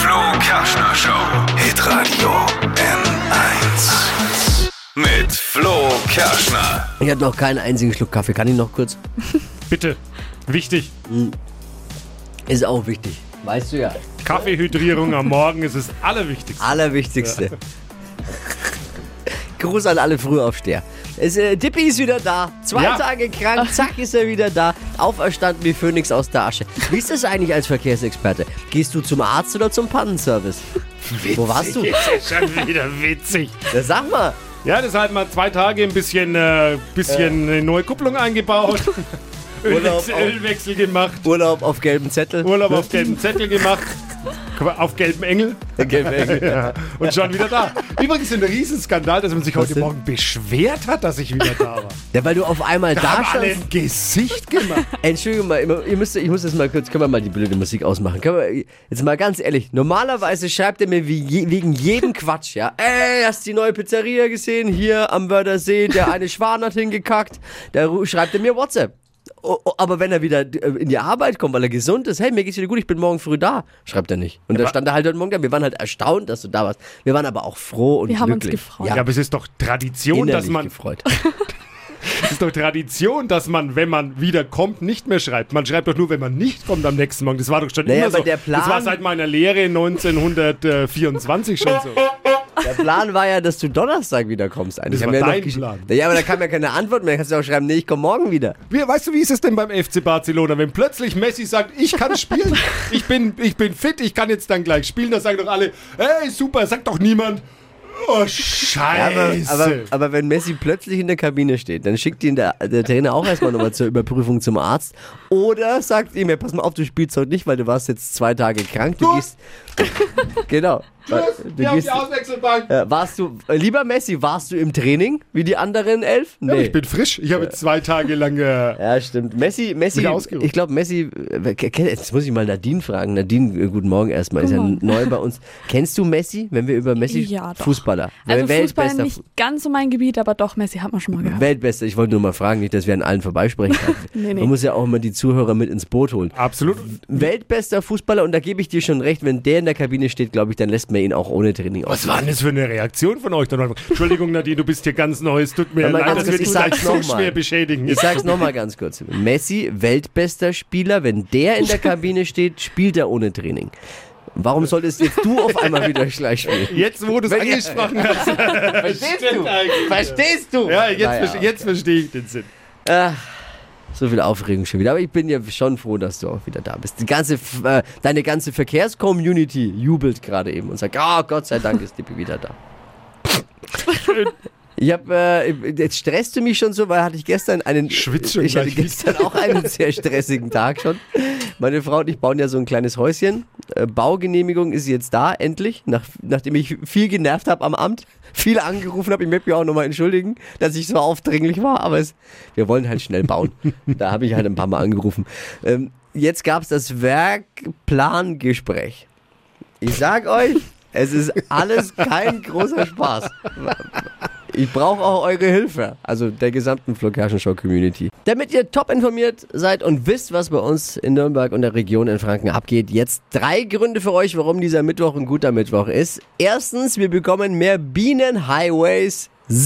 Flo Kerschner Show. Hitradio N1. Mit Flo Kerschner. Ich hatte noch keinen einzigen Schluck Kaffee. Kann ich noch kurz? Bitte. Wichtig. Ist auch wichtig. Weißt du ja. Kaffeehydrierung am Morgen ist das Allerwichtigste. Allerwichtigste. Gruß an alle Frühaufsteher. Es, äh, Dippy ist wieder da. Zwei Ja. Tage krank, zack ist er wieder da. Auferstanden wie Phönix aus der Asche. Wie ist das eigentlich als Verkehrsexperte? Gehst du zum Arzt oder zum Pannenservice? Wo warst du? Das ist schon wieder witzig. Ja, sag mal. Ja, das halt mal zwei Tage ein bisschen, äh, bisschen eine neue Kupplung eingebaut. Urlaub Ölwechsel, auf- Ölwechsel gemacht. Urlaub auf gelbem Zettel. Urlaub auf gelben Zettel gemacht. Auf gelben Engel. Gelben Engel. Ja, und schon wieder da. Übrigens ein Riesenskandal, dass man sich heute? Morgen beschwert hat, dass ich wieder da war. Ja, weil du auf einmal Da da alle ein Gesicht gemacht. Entschuldigung mal, ihr müsst, ich muss das mal kurz, können wir mal die blöde Musik ausmachen? Wir, jetzt mal ganz ehrlich, normalerweise schreibt er mir je, wegen jedem Quatsch, ja. Ey, hast du die neue Pizzeria gesehen? Hier am Wörthersee, der eine Schwan hat hingekackt. Da schreibt er mir WhatsApp. O- o- Aber wenn er wieder äh, in die Arbeit kommt, weil er gesund ist, hey, mir geht's wieder gut, ich bin morgen früh da, schreibt er nicht. Und da stand er halt heute Morgen da. Wir waren halt erstaunt, dass du da warst. Wir waren aber auch froh und Wir haben uns glücklich. gefreut. Ja, aber es ist doch Tradition, dass man, gefreut. es ist doch Tradition, dass man, wenn man wieder kommt, nicht mehr schreibt. Man schreibt doch nur, wenn man nicht kommt am nächsten Morgen. Das war doch schon Naja, immer so. der Plan- das war seit meiner Lehre 1924 schon so. Der Plan war ja, dass du Donnerstag wiederkommst. Eigentlich Das war ja dein noch Plan. Ja, aber da kam ja keine Antwort mehr. Da kannst du auch schreiben, nee, ich komme morgen wieder. Wie, weißt du, wie ist es denn beim FC Barcelona, wenn plötzlich Messi sagt, ich kann spielen, ich bin, ich bin fit, ich kann jetzt dann gleich spielen, dann sagen doch alle, hey, super, sagt doch niemand. Oh, Ja, scheiße. aber, aber, aber wenn Messi plötzlich in der Kabine steht, dann schickt ihn der, der Trainer auch erstmal nochmal zur Überprüfung zum Arzt. Oder sagt ihm, ja, pass mal auf, du spielst heute nicht, weil du warst jetzt zwei Tage krank. Du gehst. Genau. Hier auf gehst, die Auswechselbank. äh, warst du, äh, lieber Messi, warst du im Training wie die anderen elf? Ja, aber ich bin frisch. Ich habe jetzt zwei Tage lang. Äh, Ja, stimmt. Messi, Messi, ich glaube, Messi, äh, jetzt muss ich mal Nadine fragen. Nadine, äh, guten Morgen erstmal, ist ja neu bei uns. Kennst du Messi, wenn wir über Messi, Ja, doch. Fußballer, Also Fußball Weltbester, nicht ganz so mein Gebiet, aber doch, Messi hat man schon mal gehört. Weltbester, ich wollte nur mal fragen, nicht, dass wir an allen vorbeisprechen. Nee, nee. Man muss ja auch immer die Zuhörer mit ins Boot holen. absolut. Weltbester Fußballer, und da gebe ich dir schon recht, wenn der in der Kabine steht, glaube ich, dann lässt man ihn auch ohne Training aus. Was war denn das für eine Reaktion von euch? Entschuldigung, Nadine, du bist hier ganz neu. Es tut mir mal leid, dass wir dich ich gleich so schwer beschädigen. Ich sag's nochmal ganz kurz. Messi, weltbester Spieler, wenn der in der Kabine steht, spielt er ohne Training. Warum solltest jetzt du auf einmal wieder gleich spielen? Jetzt, wo du es angesprochen hast. Verstehst du? Verstehst du? Ja, jetzt, Naja, verste- jetzt verstehe ich den Sinn. Ach, so viel Aufregung schon wieder. Aber ich bin ja schon froh, dass du auch wieder da bist. Die ganze, äh, deine ganze Verkehrscommunity jubelt gerade eben und sagt, oh, Gott sei Dank ist Dippi wieder da. Ich hab, äh, jetzt stresst du mich schon so, weil hatte ich gestern einen. Schwitz schon Ich hatte gestern auch einen sehr stressigen Tag schon. Meine Frau und ich bauen ja so ein kleines Häuschen. Äh, Baugenehmigung ist jetzt da, endlich, nach, nachdem ich viel genervt habe am Amt, viel angerufen habe. Ich möchte mich auch nochmal entschuldigen, dass ich so aufdringlich war, aber es, wir wollen halt schnell bauen. da habe ich halt ein paar Mal angerufen. Ähm, jetzt gab es das Werkplangespräch. Ich sag euch, es ist alles kein großer Spaß. Ich brauche auch eure Hilfe, also der gesamten Flo Show Community. Damit ihr top informiert seid und wisst, was bei uns in Nürnberg und der Region in Franken abgeht, jetzt drei Gründe für euch, warum dieser Mittwoch ein guter Mittwoch ist. Erstens, wir bekommen mehr Bienenhighways. Das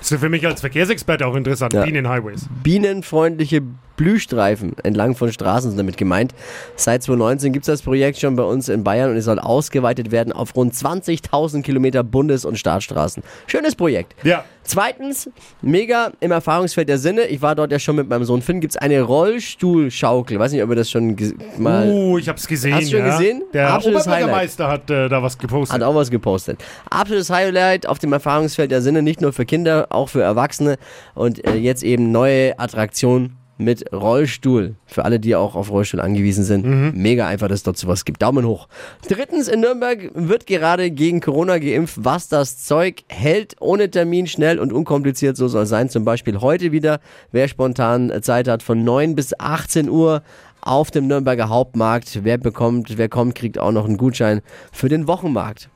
ist für mich als Verkehrsexperte auch interessant. Ja. Bienenhighways. Bienenfreundliche Blühstreifen entlang von Straßen sind damit gemeint. Seit 2019 gibt es das Projekt schon bei uns in Bayern und es soll ausgeweitet werden auf rund 20.000 Kilometer Bundes- und Staatsstraßen. Schönes Projekt. Ja. Zweitens, mega im Erfahrungsfeld der Sinne. Ich war dort ja schon mit meinem Sohn Finn. Gibt es eine Rollstuhlschaukel? Weiß nicht, ob ihr das schon mal. Uh, ich hab's gesehen. Hast du schon ja. gesehen? Der Absolutes Oberbürgermeister hat äh, da was gepostet. Hat auch was gepostet. Absolutes Highlight auf dem Erfahrungsfeld der Sinne, nicht nur für Kinder, auch für Erwachsene. Und äh, jetzt eben neue Attraktion mit Rollstuhl. Für alle, die auch auf Rollstuhl angewiesen sind. Mega einfach, dass es dort sowas gibt. Daumen hoch. Drittens, in Nürnberg wird gerade gegen Corona geimpft, was das Zeug hält. Ohne Termin, schnell und unkompliziert. So soll es sein. Zum Beispiel heute wieder, wer spontan Zeit hat, von 9 bis 18 Uhr auf dem Nürnberger Hauptmarkt. Wer bekommt, wer kommt, kriegt auch noch einen Gutschein für den Wochenmarkt.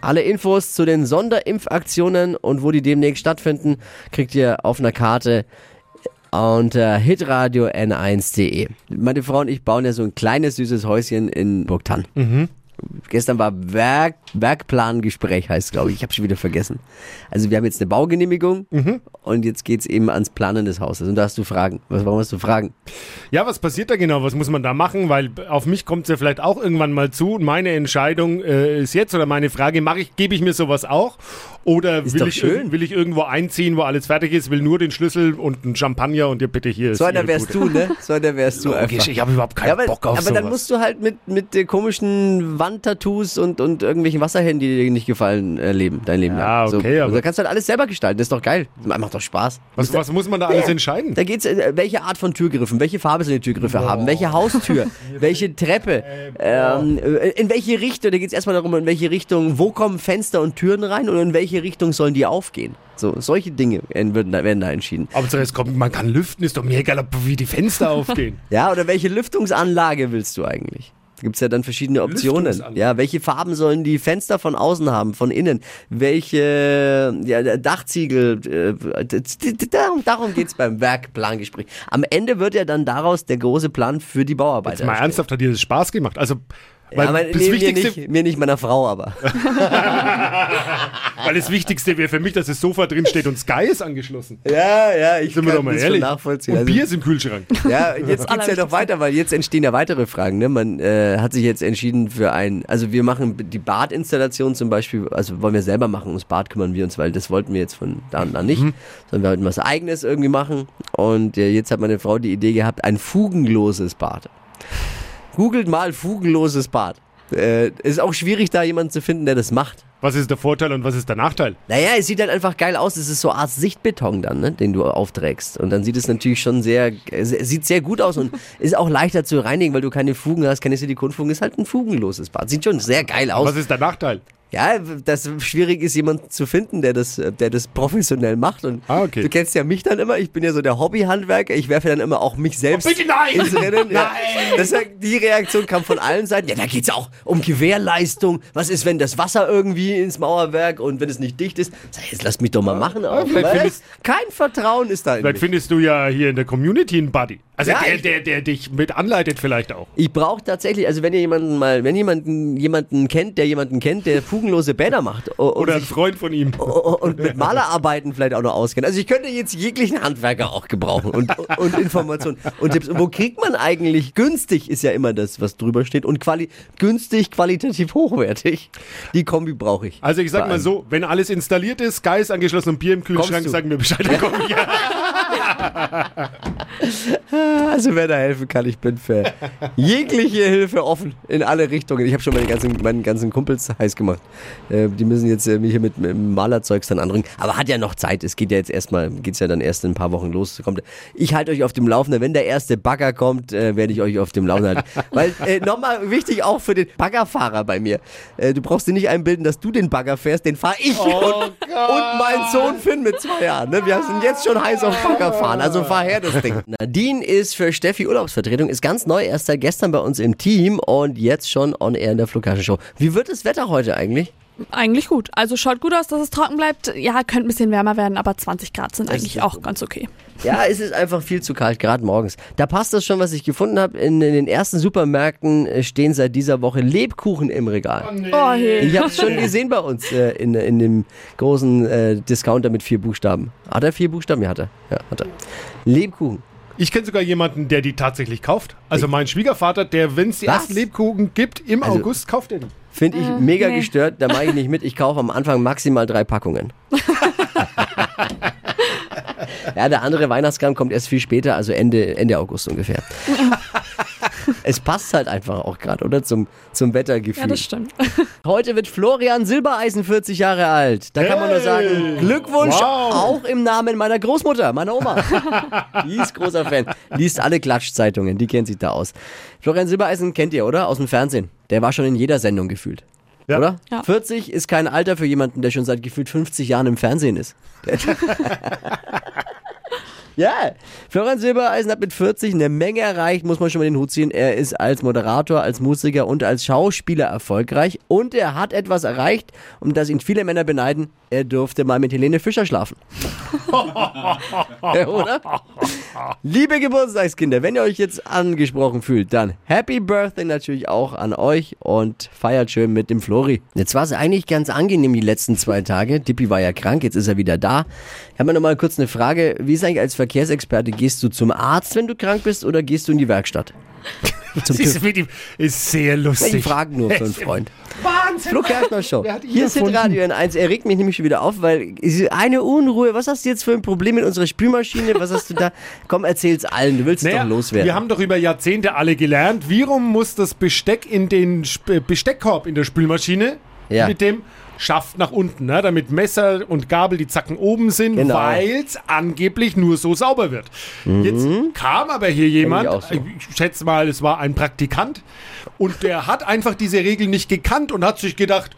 Alle Infos zu den Sonderimpfaktionen und wo die demnächst stattfinden, kriegt ihr auf einer Karte unter hitradio n1.de. Meine Frau und ich bauen ja so ein kleines süßes Häuschen in Burgtann. Gestern war Werk, Werkplangespräch, heißt glaube ich. Ich habe schon wieder vergessen. Also wir haben jetzt eine Baugenehmigung und jetzt geht's eben ans Planen des Hauses. Und da hast du Fragen. Was, warum hast du Fragen? Ja, was passiert da genau? Was muss man da machen? Weil auf mich kommt es ja vielleicht auch irgendwann mal zu. Meine Entscheidung äh, ist jetzt oder meine Frage, mache ich, gebe ich mir sowas auch? Oder Ist will ich, schön. will ich irgendwo einziehen, wo alles fertig ist, will nur den Schlüssel und einen Champagner und dir bitte hier ist So einer wärst Bude. du, ne? So einer wärst du einfach. Logisch, ich habe überhaupt keinen Ja, aber, Bock auf aber sowas. dann musst du halt mit, mit äh, komischen Wandtattoos und, und irgendwelchen Wasserhänden, die dir nicht gefallen, äh, leben, dein Leben Ja, lang. okay, so. aber- da kannst du halt alles selber gestalten, das ist doch geil. Macht doch Spaß. was, was muss man da alles entscheiden? Da geht's, äh, welche Art von Türgriffen, welche Farbe sollen die Türgriffe haben, welche Haustür, welche Treppe, ähm, äh, in welche Richtung, da geht's erstmal darum, in welche Richtung, wo kommen Fenster und Türen rein und in welche Richtung sollen die aufgehen. So, solche Dinge werden, da- werden da entschieden. Hauptsache es kommt, man kann lüften, ist doch mir egal, wie die Fenster aufgehen. Ja, oder welche Lüftungsanlage willst du eigentlich? Da gibt's ja dann verschiedene Optionen. Ja, welche Farben sollen die Fenster von außen haben, von innen? Welche ja, Dachziegel? Äh, darum, darum geht's beim Werkplangespräch. Am Ende wird ja dann daraus der große Plan für die Bauarbeiter. Jetzt mal erstellt. ernsthaft, hat dir das Spaß gemacht? Also, weil, aber das nee, mir, Wichtigste, nicht, mir nicht, meiner Frau aber. weil das Wichtigste wäre für mich, dass das Sofa drin steht und Sky ist angeschlossen. Ja, ja, ich Sind wir doch mal das ehrlich. nachvollziehen. Und Also- Bier ist im Kühlschrank. Ja, jetzt geht's ja noch weiter, weil jetzt entstehen ja weitere Fragen. Ne? Man äh, hat sich jetzt entschieden für ein, also wir machen die Badinstallation zum Beispiel, also wollen wir selber machen, ums Bad kümmern wir uns, weil das wollten wir jetzt von da und da nicht, sondern wir wollten was Eigenes irgendwie machen. Und äh, jetzt hat meine Frau die Idee gehabt, ein fugenloses Bad. Googelt mal fugenloses Bad. Äh, ist auch schwierig, da jemanden zu finden, der das macht. Was ist der Vorteil und was ist der Nachteil? Naja, es sieht halt einfach geil aus. Es ist so eine Art Sichtbeton dann, ne, den du aufträgst. Und dann sieht es natürlich schon sehr, sieht sehr gut aus und ist auch leichter zu reinigen, weil du keine Fugen hast, keine Silikonfugen. Ist halt ein fugenloses Bad. Sieht schon sehr geil aus. Was ist der Nachteil? Ja, das schwierig ist, jemanden zu finden, der das, der das professionell macht. Und Ah, okay. du kennst ja mich dann immer. Ich bin ja so der Hobbyhandwerker. Ich werfe dann immer auch mich selbst Oh, bitte nein! ins Rennen. Ja. Das, die Reaktion kam von allen Seiten. Ja, da geht's ja auch um Gewährleistung. Was ist, wenn das Wasser irgendwie ins Mauerwerk und wenn es nicht dicht ist? Sag, jetzt lass mich doch mal machen. Auch. vielleicht Weil findest- Kein Vertrauen ist da in Vielleicht mich. findest du ja hier in der Community einen Buddy. Also Ja, der, der, der dich mit anleitet vielleicht auch. Ich brauche tatsächlich, also wenn ihr jemanden mal, wenn jemanden jemanden kennt, der jemanden kennt, der fugenlose Bäder macht Oder ein sich, Freund von ihm. und mit Malerarbeiten vielleicht auch noch auskennt. Also ich könnte jetzt jeglichen Handwerker auch gebrauchen und, und Informationen und Tipps. Und wo kriegt man eigentlich günstig ist ja immer das, was drüber steht und quali günstig, qualitativ hochwertig. Die Kombi brauche ich. Also ich sag mal so, wenn alles installiert ist, Sky ist angeschlossen und Bier im Kühlschrank, Kommst du? sag mir Bescheid, dann komm ich. Also wer da helfen kann, ich bin für jegliche Hilfe offen in alle Richtungen. Ich habe schon meine ganzen, meinen ganzen Kumpels heiß gemacht. Äh, die müssen jetzt äh, mich hier mit, mit Malerzeugs dann anringen. Aber hat ja noch Zeit. Es geht ja jetzt erstmal, geht's ja dann erst in ein paar Wochen los. Kommt, ich halte euch auf dem Laufenden. Wenn der erste Bagger kommt, äh, werde ich euch auf dem Laufenden halten. Weil äh, nochmal wichtig auch für den Baggerfahrer bei mir. Äh, du brauchst dir nicht einbilden, dass du den Bagger fährst. Den fahre ich und, und mein Sohn Finn mit zwei Jahren. Ne? Wir sind jetzt schon heiß auf Baggerfahren. Also fahr her das Ding. Nadine ist für Steffi Urlaubsvertretung, ist ganz neu, erst seit gestern bei uns im Team und jetzt schon on air in der Flughafen-Show. Wie wird das Wetter heute eigentlich? Eigentlich gut. Also schaut gut aus, dass es trocken bleibt. Ja, könnte ein bisschen wärmer werden, aber 20 Grad sind Das eigentlich auch ganz okay. Ja, es ist einfach viel zu kalt, gerade morgens. Da passt das schon, was ich gefunden habe. In, in den ersten Supermärkten äh, stehen seit dieser Woche Lebkuchen im Regal. Oh, hey. Ich habe es schon gesehen bei uns äh, in, in dem großen äh, Discounter mit vier Buchstaben. Hat er vier Buchstaben? Ja, hat er. Ja, hat er. Lebkuchen. Ich kenne sogar jemanden, der die tatsächlich kauft. Also mein Schwiegervater, der, wenn es die Was? ersten Lebkuchen gibt, im Also- August kauft er die. Finde ich mega nee. gestört, da mache ich nicht mit. Ich kaufe am Anfang maximal drei Packungen. ja, der andere Weihnachtskram kommt erst viel später, also Ende, Ende August ungefähr. es passt halt einfach auch gerade, oder? Zum, zum Wettergefühl. Ja, das stimmt. Heute wird Florian Silbereisen 40 Jahre alt. Da kann man nur Hey! sagen, Glückwunsch, Wow! auch im Namen meiner Großmutter, meiner Oma. die ist großer Fan. Liest alle Klatschzeitungen, die kennt sich da aus. Florian Silbereisen kennt ihr, oder? Aus dem Fernsehen. Der war schon in jeder Sendung gefühlt. Ja. Oder? Ja. 40 ist kein Alter für jemanden, der schon seit gefühlt 50 Jahren im Fernsehen ist. Ja, Florian Silbereisen hat mit 40 eine Menge erreicht, muss man schon mal den Hut ziehen. Er ist als Moderator, als Musiker und als Schauspieler erfolgreich. Und er hat etwas erreicht, um das ihn viele Männer beneiden. Er durfte mal mit Helene Fischer schlafen. ja, oder? Liebe Geburtstagskinder, wenn ihr euch jetzt angesprochen fühlt, dann Happy Birthday natürlich auch an euch und feiert schön mit dem Flori. Jetzt war es eigentlich ganz angenehm die letzten zwei Tage. Dippi war ja krank, jetzt ist er wieder da. Ich habe mir noch mal kurz eine Frage. Wie ist eigentlich als Verkehrsexperte? Gehst du zum Arzt, wenn du krank bist oder gehst du in die Werkstatt? Zum du, wie die- ist sehr Ich lustig. frage nur für einen Freund. Wahnsinn. Flo Kerschner Show. Hier ist? Radio N1. Er regt mich nämlich schon wieder auf, weil eine Unruhe. Was hast du jetzt für ein Problem mit unserer Spülmaschine? Was hast du da? Komm, erzähl's allen. Du willst es Naja, doch loswerden. wir haben doch über Jahrzehnte alle gelernt, warum muss das Besteck in den Sp Besteckkorb in der Spülmaschine Ja. mit dem Schaft nach unten, ne? damit Messer und Gabel die Zacken oben sind, Genau. weil es angeblich nur so sauber wird. Jetzt kam aber hier jemand, Mhm. auch so. ich schätze mal, es war ein Praktikant, und der hat einfach diese Regel nicht gekannt und hat sich gedacht,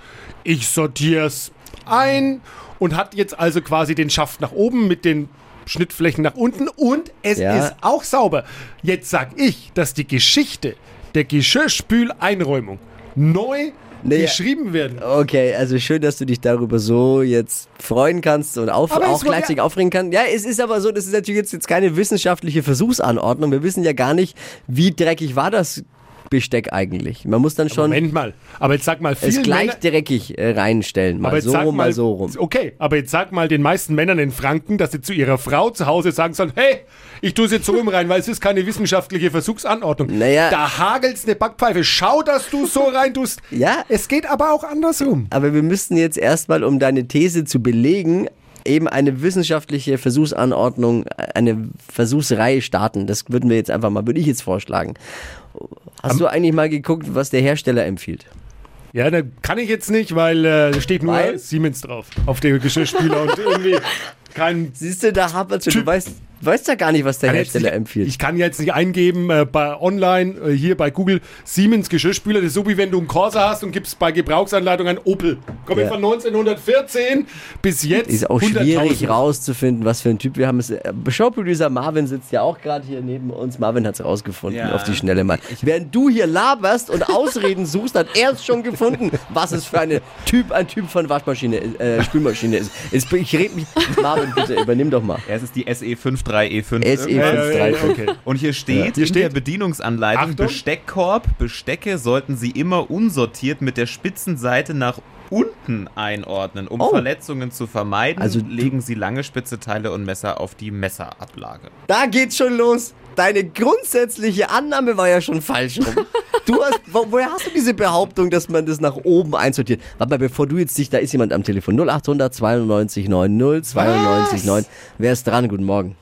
ich sortiere es ein und hat jetzt also quasi den Schaft nach oben mit den Schnittflächen nach unten und es Ja. ist auch sauber. Jetzt sag ich, dass die Geschichte der Geschirrspüleinräumung neu Nee, geschrieben werden. Okay, also schön, dass du dich darüber so jetzt freuen kannst und auf, auch gleichzeitig ja- aufregen kannst. Ja, es ist aber so, das ist natürlich jetzt, jetzt keine wissenschaftliche Versuchsanordnung. Wir wissen ja gar nicht, wie dreckig war das Besteck eigentlich. Man muss dann schon Moment mal, aber jetzt sag mal, es vielen gleich Männern- dreckig äh, reinstellen. Mal aber jetzt so sag rum, mal, mal so rum. Okay, aber jetzt sag mal den meisten Männern in Franken, dass sie zu ihrer Frau zu Hause sagen sollen, hey, ich tue es jetzt so rum rein, weil es ist keine wissenschaftliche Versuchsanordnung. Naja. Da hagelt's eine Backpfeife. Schau, dass du so rein tust. Ja. Es geht aber auch andersrum. Aber wir müssten jetzt erstmal, um deine These zu belegen, eben eine wissenschaftliche Versuchsanordnung, eine Versuchsreihe starten. Das würden wir jetzt einfach mal, würde ich jetzt vorschlagen. Hast du eigentlich mal geguckt, was der Hersteller empfiehlt? Ja, da kann ich jetzt nicht, weil äh, da steht nur Weil? Siemens drauf auf dem Geschirrspüler und irgendwie kein Siehst du, da hapert schon. Du weißt, weißt ja gar nicht, was der kann Hersteller nicht, empfiehlt. Ich kann jetzt nicht eingeben äh, bei online äh, hier bei Google Siemens Geschirrspüler. Das ist so wie wenn du einen Corsa hast und gibst bei Gebrauchsanleitung ein Opel. Komm Ja. von 1914 bis jetzt. ist auch 100.000. schwierig rauszufinden, was für ein Typ wir haben. Es- äh, Showproducer Marvin sitzt ja auch gerade hier neben uns. Marvin hat es rausgefunden, Ja. auf die Schnelle mal. Während du hier laberst und Ausreden suchst, hat er es schon gefunden, was es für eine Typ, ein Typ von Waschmaschine, äh, Spülmaschine ist. Jetzt, ich rede mich. Marvin, bitte, übernimm doch mal. Ja, es ist die SE53E5. SE Ja, ja, ja, 535. okay. Und hier steht Hier in steht- der Bedienungsanleitung, Achtung. Besteckkorb, Bestecke sollten Sie immer unsortiert mit der Spitzenseite nach unten einordnen. Um Oh. Verletzungen zu vermeiden, Also legen Sie lange spitze Teile und Messer auf die Messerablage. Da geht's schon los. Deine grundsätzliche Annahme war ja schon falsch rum. Du hast, wo, woher hast du diese Behauptung, dass man das nach oben einsortiert? Warte mal, bevor du jetzt dich, da ist jemand am Telefon. 0800 92 90 92 9. Wer ist dran? Guten Morgen.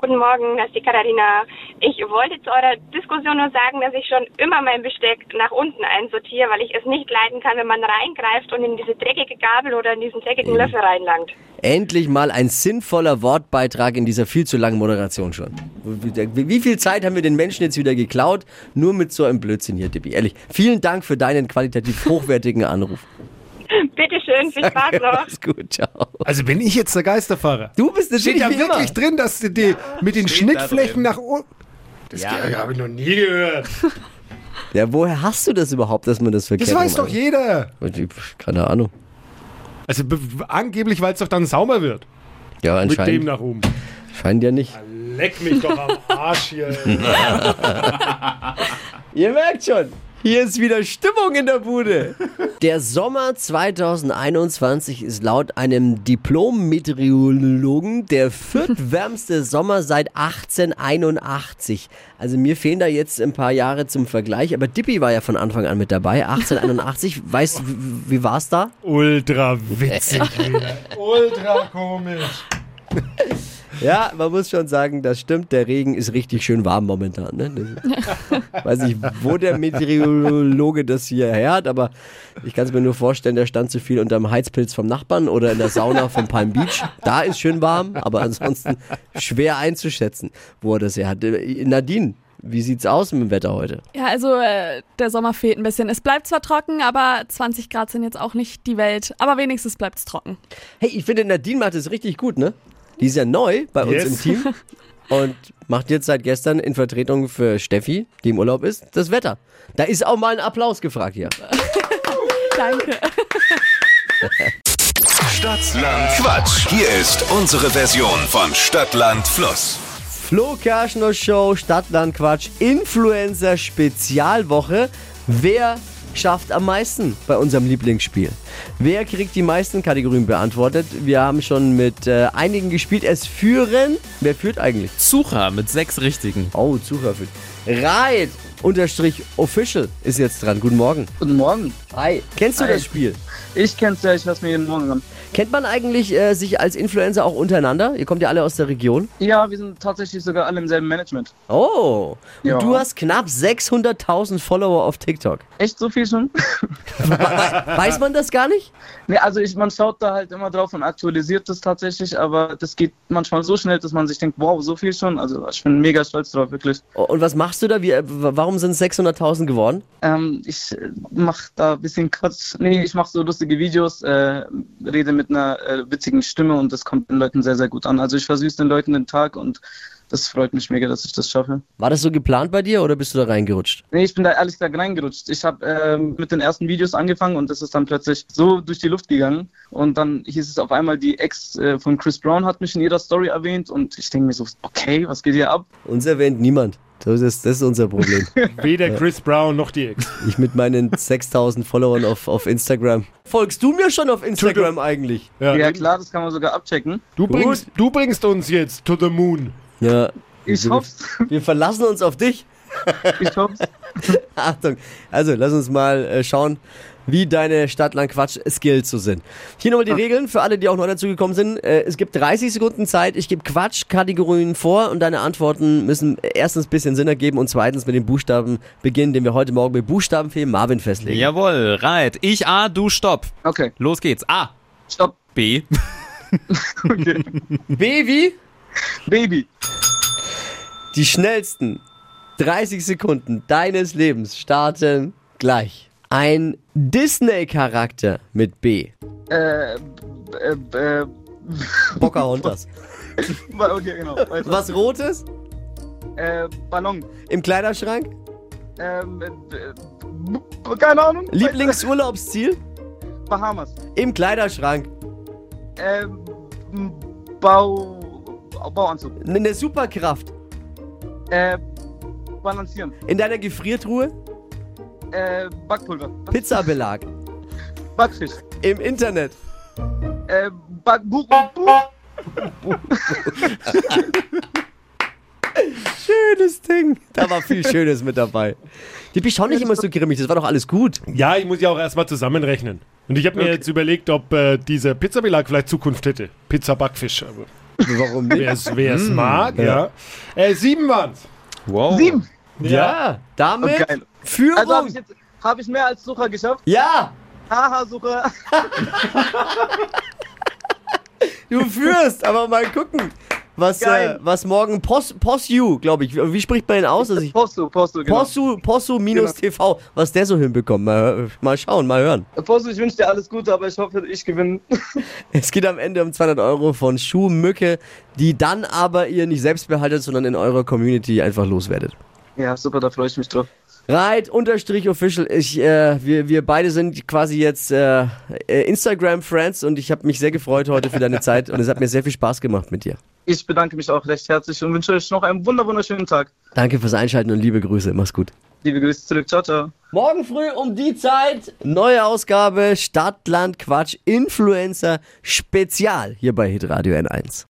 Guten Morgen, das ist die Katharina. Ich wollte zu eurer Diskussion nur sagen, dass ich schon immer mein Besteck nach unten einsortiere, weil ich es nicht leiden kann, wenn man reingreift und in diese dreckige Gabel oder in diesen dreckigen Löffel reinlangt. Endlich mal ein sinnvoller Wortbeitrag in dieser viel zu langen Moderation schon. Wie wie viel Zeit haben wir den Menschen jetzt wieder geklaut? Nur mit so einem Blödsinn hier, Dippi. Ehrlich. Vielen Dank für deinen qualitativ hochwertigen Anruf. Bitteschön, viel Spaß noch. Mach's gut, ciao. Also bin ich jetzt der Geisterfahrer? Du bist Steht natürlich da wie immer. wirklich drin, dass die, die mit den steht da Schnittflächen drin. nach unten. Das Ja. ja. habe ich noch nie gehört. Ja, woher hast du das überhaupt, dass man das verkehrt Das weiß rum doch jeder. Keine Ahnung. Also be- angeblich, weil es doch dann sauber wird. Ja, Mit dem anscheinend nach oben. scheint ja nicht. Leck mich doch am Arsch hier. Ihr merkt schon, hier ist wieder Stimmung in der Bude. Der Sommer 2021 ist laut einem Diplom-Meteorologen der viertwärmste Sommer seit 1881. Also mir fehlen da jetzt ein paar Jahre zum Vergleich, aber Dippy war ja von Anfang an mit dabei, 1881. Weißt du, wie, wie war's da? Ultra witzig wieder. Ultra komisch. Ja, man muss schon sagen, das stimmt. Der Regen ist richtig schön warm momentan. Ne? Das, weiß nicht, wo der Meteorologe das hier her hat, aber ich kann es mir nur vorstellen, der stand zu viel unter dem Heizpilz vom Nachbarn oder in der Sauna vom Palm Beach. Da ist schön warm, aber ansonsten schwer einzuschätzen, wo er das her hat. Äh, Nadine, wie sieht's aus mit dem Wetter heute? Ja, also äh, der Sommer fehlt ein bisschen. Es bleibt zwar trocken, aber 20 Grad sind jetzt auch nicht die Welt. Aber wenigstens bleibt es trocken. Hey, ich finde, Nadine macht es richtig gut, ne? Die ist ja neu bei uns Yes. im Team und macht jetzt seit gestern in Vertretung für Steffi, die im Urlaub ist, das Wetter. Da ist auch mal ein Applaus gefragt hier. Danke. Stadtland Quatsch. Hier ist unsere Version von Stadtland Fluss. Flo Kerschner Show, Stadtland Quatsch, Influencer Spezialwoche. Wer schafft am meisten bei unserem Lieblingsspiel? Wer kriegt die meisten Kategorien beantwortet? Wir haben schon mit äh, einigen gespielt. Es führen. Wer führt eigentlich? Sucher mit sechs richtigen. Oh, Zuhörer führt. Reit unterstrich official ist jetzt dran. Guten Morgen. Guten Morgen. Hi. Kennst du Hi. das Spiel? Ich kenn's ja, ich lasse mir jeden Morgen an. Kennt man eigentlich äh, sich als Influencer auch untereinander? Ihr kommt ja alle aus der Region. Ja, wir sind tatsächlich sogar alle im selben Management. Oh. Und Ja. du hast knapp 600.000 Follower auf TikTok. Echt so viel schon? Weiß man das gar nicht? nee, also ich, man schaut da halt immer drauf und aktualisiert das tatsächlich, aber das geht manchmal so schnell, dass man sich denkt, wow, so viel schon. Also ich bin mega stolz drauf, wirklich. Und was machst du da? Wie, äh, warum sind es 600.000 geworden? Ähm, ich äh, mach da ein bisschen Quatsch. Nee, ich mache so lustige Videos, äh, rede mit einer äh, witzigen Stimme und das kommt den Leuten sehr, sehr gut an. Also ich versüße den Leuten den Tag und das freut mich mega, dass ich das schaffe. War das so geplant bei dir oder bist du da reingerutscht? Nee, ich bin da ehrlich gesagt reingerutscht. Ich habe ähm, mit den ersten Videos angefangen und das ist dann plötzlich so durch die Luft gegangen. Und dann hieß es auf einmal, die Ex äh, von Chris Brown hat mich in ihrer Story erwähnt und ich denke mir so, okay, was geht hier ab? Uns erwähnt niemand. Das ist, das ist unser Problem. Weder Chris Brown noch die Ex. Ich mit meinen 6000 Followern auf, auf Instagram. Folgst du mir schon auf Instagram eigentlich? Ja, klar, das kann man sogar abchecken. Du bringst, du bringst uns jetzt to the moon. Ja. Ich hoff's. Wir verlassen uns auf dich. Ich hoff's. Achtung. Also, lass uns mal äh, schauen, wie deine Stadtland-Quatsch-Skills so sind. Hier nochmal die Regeln für alle, die auch neu dazugekommen sind. Äh, es gibt 30 Sekunden Zeit. Ich gebe Quatsch-Kategorien vor und deine Antworten müssen erstens ein bisschen Sinn ergeben und zweitens mit den Buchstaben beginnen, den wir heute Morgen mit Buchstabenfee Marvin festlegen. Jawohl, right. Ich A, du Stopp. Okay, Los geht's. A, stopp. B, Okay. B wie? Baby. Die schnellsten 30 Sekunden deines Lebens starten gleich. Ein Disney-Charakter mit B. Äh, äh, äh, Pocahontas. okay, genau. Weiter. Was Rotes Äh, Ballon. im Kleiderschrank? Ähm, äh, keine Ahnung. Lieblingsurlaubsziel Bahamas. im Kleiderschrank. Ähm, Bau. Bauanzug. Eine Superkraft Äh, balancieren. in deiner Gefriertruhe. Äh, Backpulver. Pizzabelag Backfisch. im Internet. Äh, Back Buch, Buch. Schönes Ding. Da war viel Schönes mit dabei. Die bist schon nicht immer so grimmig. Das war doch alles gut. Ja, ich muss ja auch erstmal zusammenrechnen. Und ich habe mir Okay. jetzt überlegt, ob äh, dieser Pizzabelag vielleicht Zukunft hätte. Pizza Backfisch. Aber Warum nicht? wer es wer es mag, ja. Äh, sieben waren's. wow. Sieben. Ja, damit Oh, geil. Führung. Also habe ich jetzt hab ich mehr als Sucher geschafft. ja, Haha, Sucher. du führst. Aber mal gucken, was, äh, was morgen Pos, Posu, glaube ich. Wie spricht man den aus? Also ich, Postu, Postu, genau. Possu, Possu minus TV, was der so hinbekommt. Mal, mal schauen, mal hören. Postu, ich wünsche dir alles Gute, aber ich hoffe, ich gewinne. Es geht am Ende um 200 Euro von Schuhmücke, die dann aber ihr nicht selbst behaltet, sondern in eurer Community einfach loswerdet. Ja, super, da freue ich mich drauf. Reit unterstrich official. Ich, äh, wir, wir beide sind quasi jetzt äh, äh, Instagram-Friends und ich habe mich sehr gefreut heute für deine Zeit und es hat mir sehr viel Spaß gemacht mit dir. Ich bedanke mich auch recht herzlich und wünsche euch noch einen wunder wunderschönen Tag. Danke fürs Einschalten und liebe Grüße. Mach's gut. Liebe Grüße zurück. Ciao, ciao. Morgen früh um die Zeit, neue Ausgabe Stadt, Land, Quatsch, Influencer Spezial hier bei Hitradio N1.